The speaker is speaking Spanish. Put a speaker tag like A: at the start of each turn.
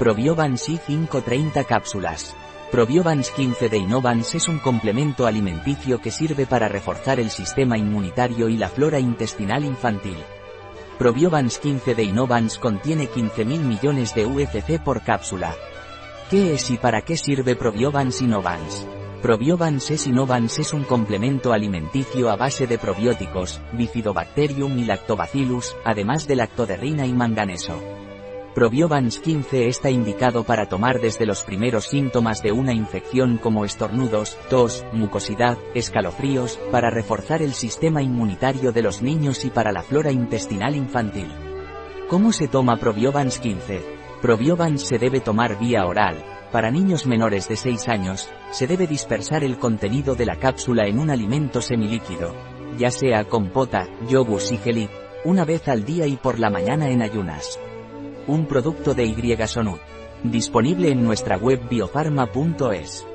A: Probiovans I530 cápsulas. Probiovans 15 de Innovans es un complemento alimenticio que sirve para reforzar el sistema inmunitario y la flora intestinal infantil. Probiovans 15 de Innovans contiene 15.000 millones de UFC por cápsula. ¿Qué es y para qué sirve Probiovans Innovans? Probiovans es Innovans es un complemento alimenticio a base de probióticos, Bifidobacterium y Lactobacillus, además de lactoderrina y manganeso. Probiovans 15 está indicado para tomar desde los primeros síntomas de una infección como estornudos, tos, mucosidad, escalofríos, para reforzar el sistema inmunitario de los niños y para la flora intestinal infantil. ¿Cómo se toma Probiovans 15? Probiovans se debe tomar vía oral. Para niños menores de 6 años, se debe dispersar el contenido de la cápsula en un alimento semilíquido, ya sea compota, yogur y gelí, una vez al día y por la mañana en ayunas un producto de Y Sonut. Disponible en nuestra web biofarma.es.